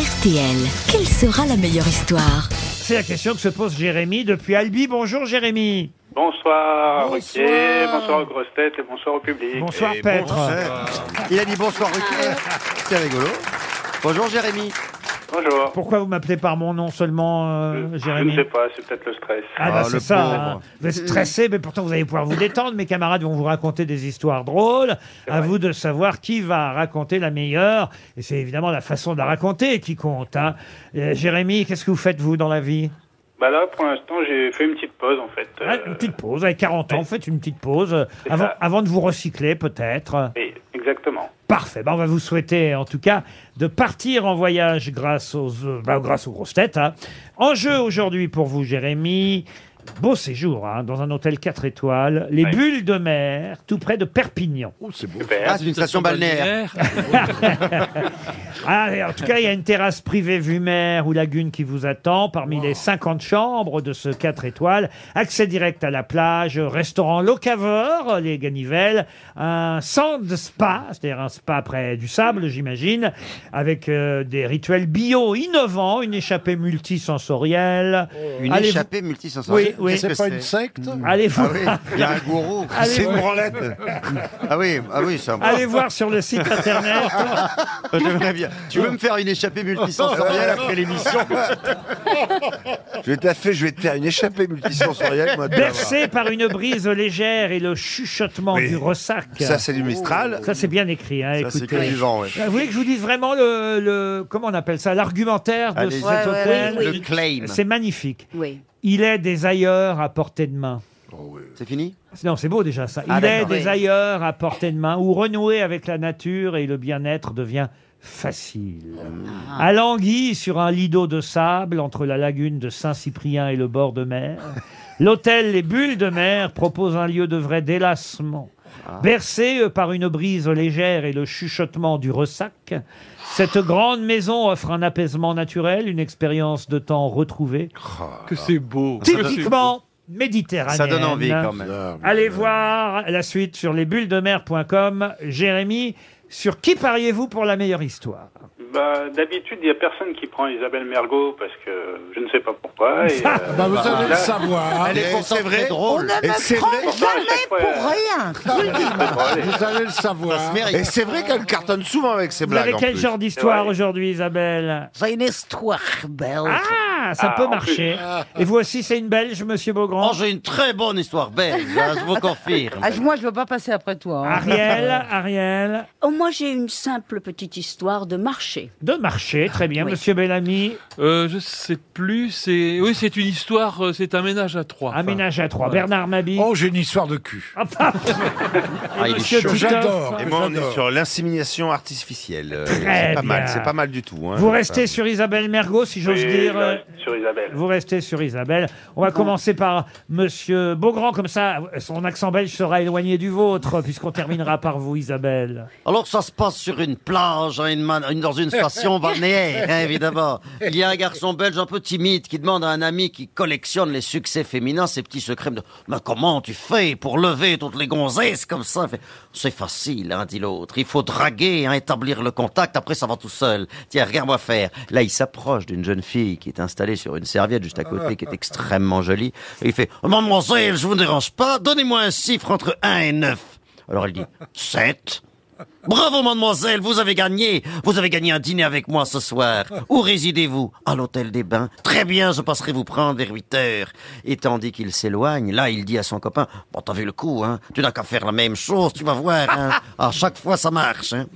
RTL, quelle sera la meilleure histoire? C'est la question que se pose Jérémy depuis Albi. Bonjour Jérémy. Bonsoir, Bonsoir. Ruquier, bonsoir aux grosses têtes et bonsoir au public. Bonsoir Et Petre. Il a dit bonsoir Ruquier. C'est rigolo. Bonjour Jérémy. Bonjour. Pourquoi vous m'appelez par mon nom seulement, euh, Je Jérémy ne sais pas, c'est peut-être le stress. Ah, bah, Ah, c'est le ça. pauvre. hein. Vous êtes stressé, mais pourtant vous allez pouvoir vous détendre. Mes camarades vont vous raconter des histoires drôles. À vrai. vous de savoir qui va raconter la meilleure. Et c'est évidemment la façon de la raconter qui compte. hein. Euh, Jérémy, qu'est-ce que vous faites vous dans la vie? Bah là, pour l'instant, j'ai fait une petite pause en fait. Ah, Euh, Une petite pause. Avec 40 ans, oui. faites une petite pause euh, avant, ça. avant de vous recycler peut-être. Parfait. Ben, on va vous souhaiter, en tout cas, de partir en voyage grâce aux, euh, bah, grâce aux grosses têtes. hein. En jeu aujourd'hui pour vous, Jérémy. Beau séjour hein, dans un hôtel 4 étoiles, les Ouais. bulles de mer, tout près de Perpignan. Super. Ah, c'est une station balnéaire. Ah, et en tout cas, il y a une terrasse privée vue mer ou lagune qui vous attend parmi les 50 chambres de ce 4 étoiles. Accès direct à la plage, restaurant locavore, les Ganivelles, un sand spa, c'est-à-dire un spa près du sable, j'imagine, avec euh, des rituels bio innovants, une échappée multisensorielle. Une Allez, échappée multisensorielle. Oui, oui. C'est pas une secte Allez Ah voir, oui, il y a un gourou. Allez C'est une voir. branlette. Ah oui, ah oui, ça. allez voir sur le site internet. J'aimerais bien. Tu veux me faire une échappée multisensorielle après l'émission? Je vais te la faire, je vais te faire une échappée multisensorielle, moi. tu vas voir. Bercé par une brise légère et le chuchotement Oui. du ressac. Ça, c'est du Mistral. Ça, c'est bien écrit, hein, Ça, c'est écoutez. que du vent, ouais. Vous voulez que je vous dise vraiment le, le- comment on appelle ça, l'argumentaire de Allez-y. cet Ouais, hôtel Le claim. C'est magnifique. Oui. Il est des ailleurs à portée de main. C'est fini? Non, c'est beau déjà ça. Il Ah, est d'accord. des Oui. ailleurs à portée de main où renouer avec la nature et le bien-être devient facile. Ah. À Languille, sur un lido de sable entre la lagune de Saint-Cyprien et le bord de mer, l'hôtel Les Bulles de Mer propose un lieu de vrai délassement. Ah. Bercé euh, par une brise légère et le chuchotement du ressac, cette grande maison offre un apaisement naturel, une expérience de temps retrouvé, Que c'est beau. typiquement méditerranéenne. Ça donne envie quand même. Allez voir la suite sur lesbullesdemer.com. Jérémy, sur qui pariez-vous pour la meilleure histoire? Bah, d'habitude, il n'y a personne qui prend Isabelle Mergot parce que je ne sais pas pourquoi. Et, euh, Bah, vous bah, allez le savoir. Elle est pourtant très drôle. Et c'est vrai, pourtant, à chaque fois, euh, rien. c'est vous allez le savoir. mérite. Et c'est vrai qu'elle cartonne souvent avec ses Vous blagues. avez en quel plus. genre d'histoire aujourd'hui, Isabelle? J'ai une histoire belge. Ah, ça Ah, peut en marcher. Et vous aussi, c'est une belge, monsieur Beaugrand Oh, j'ai une très bonne histoire belge, hein, je vous confirme. Ah, moi, je veux pas passer après toi. hein. Ariel, Ariel, Oh, moi, j'ai une simple petite histoire de marché. de marché, très bien. Oui. Monsieur Bellamy, Euh, je sais plus. C'est oui, c'est une histoire. euh, C'est un ménage à trois. un Enfin, ménage à trois. voilà. Bernard Mabi. Oh, j'ai une histoire de cul. Ah, Ah, il est monsieur chaud. Titoff, j'adore. Et moi, on est j'adore. sur l'insémination artificielle. Euh, Très c'est pas bien. mal, c'est pas mal du tout. hein. Vous restez sur Isabelle Mergot, si j'ose dire. je euh, sur Isabelle. Vous restez sur Isabelle. On va commencer par Monsieur Beaugrand, comme ça, son accent belge sera éloigné du vôtre, puisqu'on terminera par vous, Isabelle. Alors ça se passe sur une plage, hein, une man- une- dans une station balnéaire, hein, évidemment. Il y a un garçon belge un peu timide qui demande à un ami qui collectionne les succès féminins ses petits secrets. De, Mais comment tu fais pour lever toutes les gonzesses comme ça? Il fait, C'est facile, hein, dit l'autre. Il faut draguer, hein, établir le contact, après ça va tout seul. Tiens, regarde-moi faire. Là, il s'approche d'une jeune fille qui est installée sur une serviette juste à côté, qui est extrêmement jolie. Et il fait Mademoiselle, je vous dérange pas, donnez-moi un chiffre entre 1 et 9. Alors elle dit 7. Bravo, mademoiselle, vous avez gagné. Vous avez gagné un dîner avec moi ce soir. Où résidez-vous? À l'hôtel des Bains. Très bien, je passerai vous prendre vers 8 heures. Et tandis qu'il s'éloigne, là, il dit à son copain, bon, t'as vu le coup, hein Tu n'as qu'à faire la même chose, tu vas voir, hein À chaque fois, ça marche, hein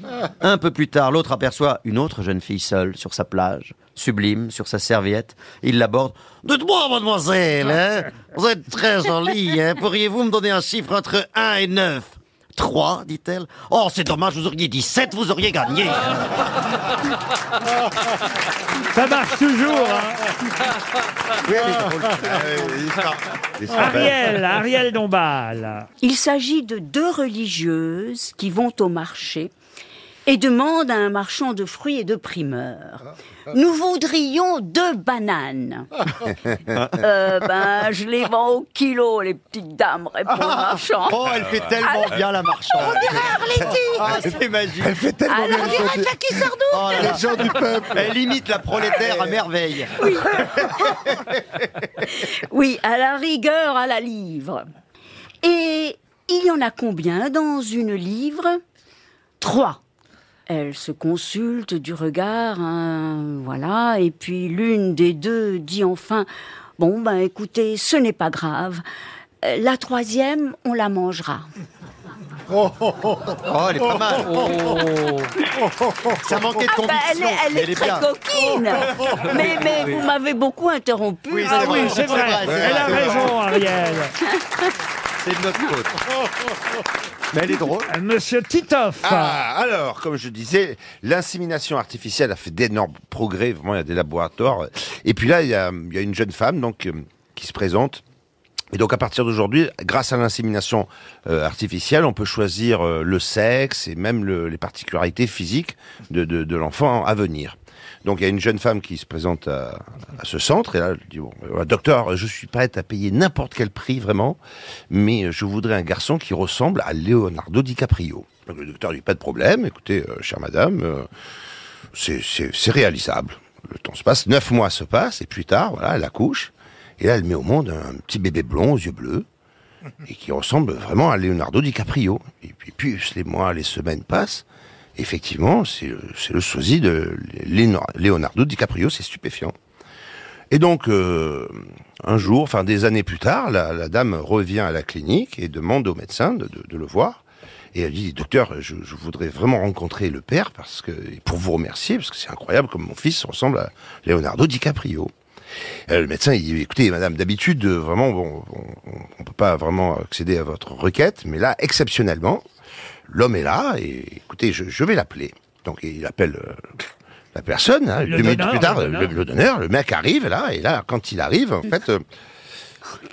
Un peu plus tard, l'autre aperçoit une autre jeune fille seule sur sa plage, sublime, sur sa serviette. Il l'aborde. Dites-moi, mademoiselle, hein Vous êtes très jolie, hein Pourriez-vous me donner un chiffre entre 1 et 9 Trois, dit-elle. Oh, c'est dommage, vous auriez dit sept, vous auriez gagné. Ça marche toujours. hein. Oui, elle est drôle. L'histoire- l'histoire belle. Ariel, Ariel Dombal. Il s'agit de deux religieuses qui vont au marché et demande à un marchand de fruits et de primeurs. Nous voudrions deux bananes. Euh, ben, je les vends au kilo, les petites dames, répond le marchand. Oh, elle fait tellement bien la marchande. On dirait Arletty. Ah, c'est magique. Elle fait tellement Alors, bien on dirait Jackie Sardou. Oh les gens du peuple. Elle imite la prolétaire à merveille. Oui, à la rigueur, à la livre. Et il y en a combien dans une livre? Trois. Elle se consulte du regard, hein, voilà, et puis l'une des deux dit enfin Bon, ben écoutez, ce n'est pas grave. La troisième, on la mangera. Oh, elle est pas mal. Ça manquait de Ah, ben, elle conviction. est, elle mais est très bien. coquine. mais mais vous m'avez beaucoup interrompu. Oui, Ah c'est oui, vrai, c'est vrai. vrai, Elle a raison, Ariel. C'est de notre faute. Mais elle est drôle. Monsieur Titoff. Ah, alors, comme je disais, l'insémination artificielle a fait d'énormes progrès. Vraiment, il y a des laboratoires. Et puis là, il y a, il y a une jeune femme donc euh, qui se présente. Et donc, à partir d'aujourd'hui, grâce à l'insémination euh, artificielle, on peut choisir euh, le sexe et même le- les particularités physiques de, l'enfant à venir. Donc, il y a une jeune femme qui se présente à, ce centre et là, elle dit bon, voilà, docteur, je suis prête à payer n'importe quel prix vraiment, mais je voudrais un garçon qui ressemble à Leonardo DiCaprio. Le docteur dit pas de problème. Écoutez, euh, chère madame, c'est réalisable. Le temps se passe, neuf mois se passent et plus tard, voilà, elle accouche et là, elle met au monde un petit bébé blond aux yeux bleus et qui ressemble vraiment à Leonardo DiCaprio. Et puis, les mois, les semaines passent. Effectivement, c'est le, sosie de Leonardo DiCaprio, c'est stupéfiant. Et donc, euh, un jour, enfin des années plus tard, la, dame revient à la clinique et demande au médecin de, de- le voir. Et elle dit, docteur, je, je voudrais vraiment rencontrer le père parce que, pour vous remercier, parce que c'est incroyable comme mon fils ressemble à Leonardo DiCaprio. Euh, le médecin, il dit, écoutez, madame, d'habitude, euh, vraiment, bon, on, on peut pas vraiment accéder à votre requête, mais là, exceptionnellement, l'homme est là, et écoutez, je, je vais l'appeler. Donc, il appelle euh, la personne, hein, Le deux minutes plus tard, le le donneur, le mec arrive, là, et là, quand il arrive, en fait,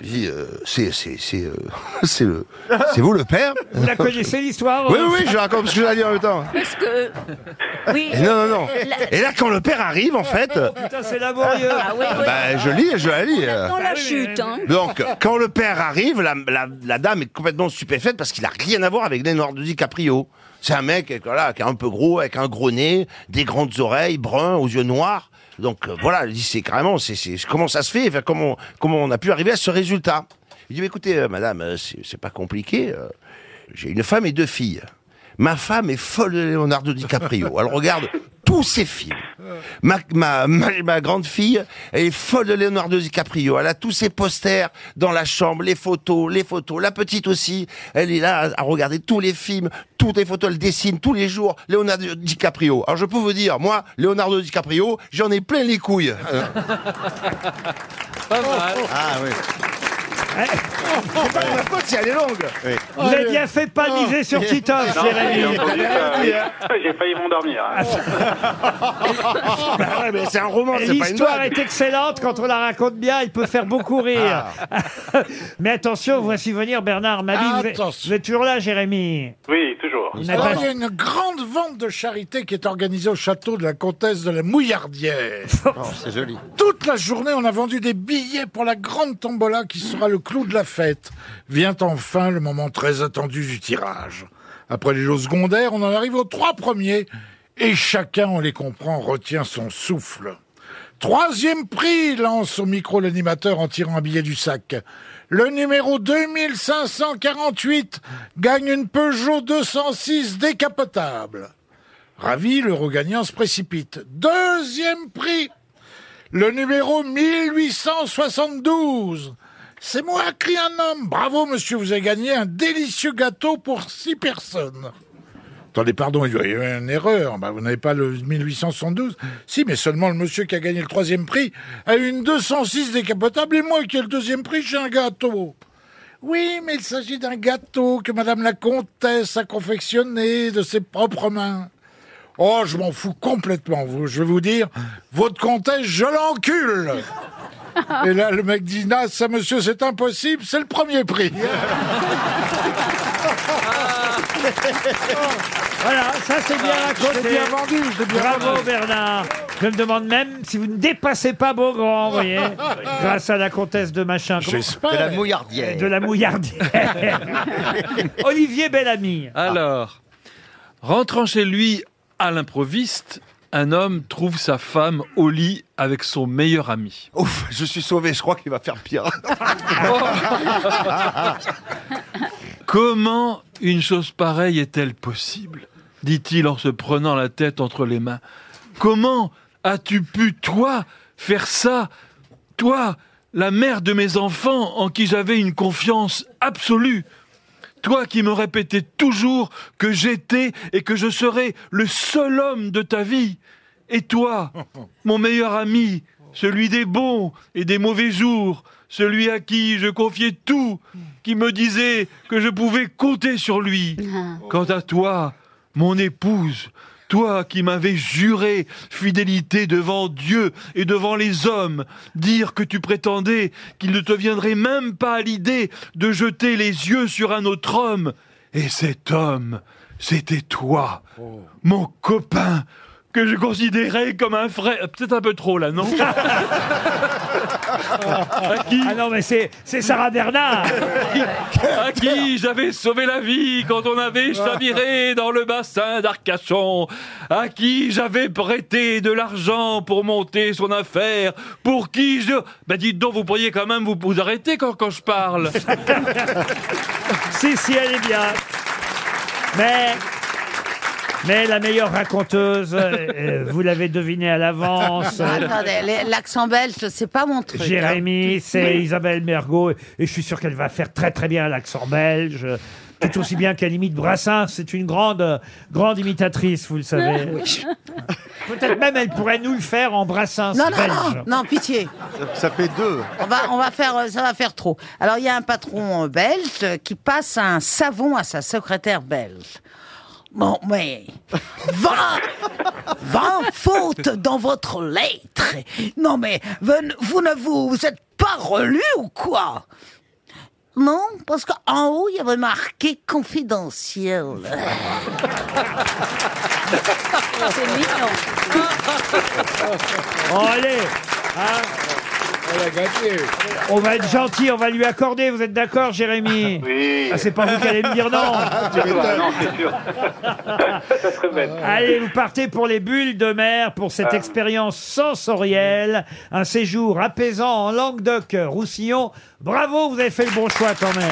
il dit, euh, c'est, c'est, c'est, euh, c'est le, c'est vous le père Vous la connaissez l'histoire Oui, euh, oui, je raconte ce que je vais dire en même temps. Parce que. Oui. Et non, non, non. La- Et là, quand le père arrive, en fait, euh, Putain, c'est laborieux. Ah oui, oui. bah, je lis, je la lis. Ah la chute, hein. Donc, quand le père arrive, la, la, la dame est complètement stupéfaite parce qu'il a rien à voir avec Leonardo DiCaprio. C'est un mec, voilà, qui est un peu gros, avec un gros nez, des grandes oreilles, brun, aux yeux noirs. Donc, euh, voilà, il dit, c'est carrément, c'est, comment ça se fait, comment, comment on a pu arriver à ce résultat. Il dit, écoutez, euh, madame, euh, c'est, c'est pas compliqué. j'ai une femme et deux filles. Ma femme est folle de Leonardo DiCaprio. Elle regarde tous ses films. Ma, ma, ma, ma grande fille, elle est folle de Leonardo DiCaprio. Elle a tous ses posters dans la chambre, les photos, les photos. La petite aussi, elle est là à regarder tous les films, toutes les photos, elle dessine tous les jours Leonardo DiCaprio. Alors je peux vous dire, moi, Leonardo DiCaprio, j'en ai plein les couilles. Pas mal. Ah oui. C'est pas de ma faute si elle est longue. Vous avez bien fait de pas miser sur Titoff, Non, j'ai Jérémy. entendu ça. J'ai failli m'endormir. hein. Bah ouais, mais c'est un roman, c'est pas une L'histoire blague. est excellente quand on la raconte bien. Elle peut faire beaucoup rire. Mais attention, voici venir Bernard Mabille. Vous êtes-. Vous êtes toujours là, Jérémy? Oui, Alors, il y a une grande vente de charité qui est organisée au château de la comtesse de la Mouillardière. Oh, c'est joli. Toute la journée, on a vendu des billets pour la grande tombola qui sera le clou de la fête. Vient enfin le moment très attendu du tirage. Après les lots secondaires, on en arrive aux trois premiers et chacun, on les comprend, retient son souffle. Troisième prix, lance au micro l'animateur en tirant un billet du sac. Le numéro 2548 gagne une Peugeot 206 décapotable. Ravi, le regagnant se précipite. Deuxième prix, le numéro 1872. C'est moi, crie un homme. Bravo, monsieur, vous avez gagné un délicieux gâteau pour six personnes. Attendez, pardon, il y a eu une erreur. Bah, vous n'avez pas le 1872 Si, mais seulement le monsieur qui a gagné le troisième prix a eu une 206 décapotable et moi qui ai le deuxième prix, j'ai un gâteau. Oui, mais il s'agit d'un gâteau que madame la comtesse a confectionné de ses propres mains. Oh, je m'en fous complètement. vous- Je vais vous dire, votre comtesse, je l'encule. Et là, le mec dit, non, ça, monsieur, c'est impossible, c'est le premier prix. Voilà, ça c'est bien raconté. Je l'ai bien vendu, je l'ai bien Bravo vendu. Bernard. Je me demande même si vous ne dépassez pas Beaugrand, vous voyez, grâce à la comtesse de machin. Comment- J'espère. De la mouillardière. De la mouillardière. Olivier Bellamy. Alors, rentrant chez lui à l'improviste, un homme trouve sa femme au lit avec son meilleur ami. Ouf, je suis sauvé, je crois qu'il va faire pire. Comment une chose pareille est-elle possible dit-il en se prenant la tête entre les mains. Comment as-tu pu, toi, faire ça Toi, la mère de mes enfants en qui j'avais une confiance absolue toi qui me répétais toujours que j'étais et que je serais le seul homme de ta vie. Et toi, mon meilleur ami, celui des bons et des mauvais jours, celui à qui je confiais tout, qui me disait que je pouvais compter sur lui. Quant à toi, mon épouse, toi qui m'avais juré fidélité devant Dieu et devant les hommes, dire que tu prétendais qu'il ne te viendrait même pas à l'idée de jeter les yeux sur un autre homme. Et cet homme, c'était toi, mon copain, que je considérais comme un frère. Peut-être un peu trop là, non Ah non, mais c'est c'est Sarah Bernard. à qui j'avais sauvé la vie quand on avait chaviré dans le bassin d'Arcachon, à qui j'avais prêté de l'argent pour monter son affaire, pour qui je... Ben dites donc, vous pourriez quand même vous, vous arrêter quand, quand je parle. si, si, elle est bien. Mais. Mais la meilleure raconteuse, euh, vous l'avez deviné à l'avance. euh, Attendez, les- l'accent belge, c'est pas mon truc. hein. Jérémy, c'est Oui. Isabelle Mergot, et je suis sûr qu'elle va faire très très bien l'accent belge, tout aussi bien qu'elle imite Brassens. C'est une grande euh, grande imitatrice, vous le savez. Peut-être même elle pourrait nous le faire en Brassens Non, non, belge. non, non, pitié. Ça fait deux. On va, on va faire, euh, ça va faire trop. Alors, il y a un patron euh, belge euh, qui passe un savon à sa secrétaire belge. Bon, mais 20, 20 fautes dans votre lettre. Non, mais vous, ne- vous vous, êtes pas relu ou quoi? Non, parce qu'en haut, il y avait marqué confidentiel. C'est mignon. Oh, allez hein. On va être gentil, on va lui accorder, vous êtes d'accord Jérémy Oui. Ah, c'est pas vous qui allez me dire non toi, non, c'est sûr. ça serait bête. Allez, vous partez pour les bulles de mer pour cette Ah. expérience sensorielle, un séjour apaisant en Languedoc-Roussillon. Bravo, vous avez fait le bon choix quand même.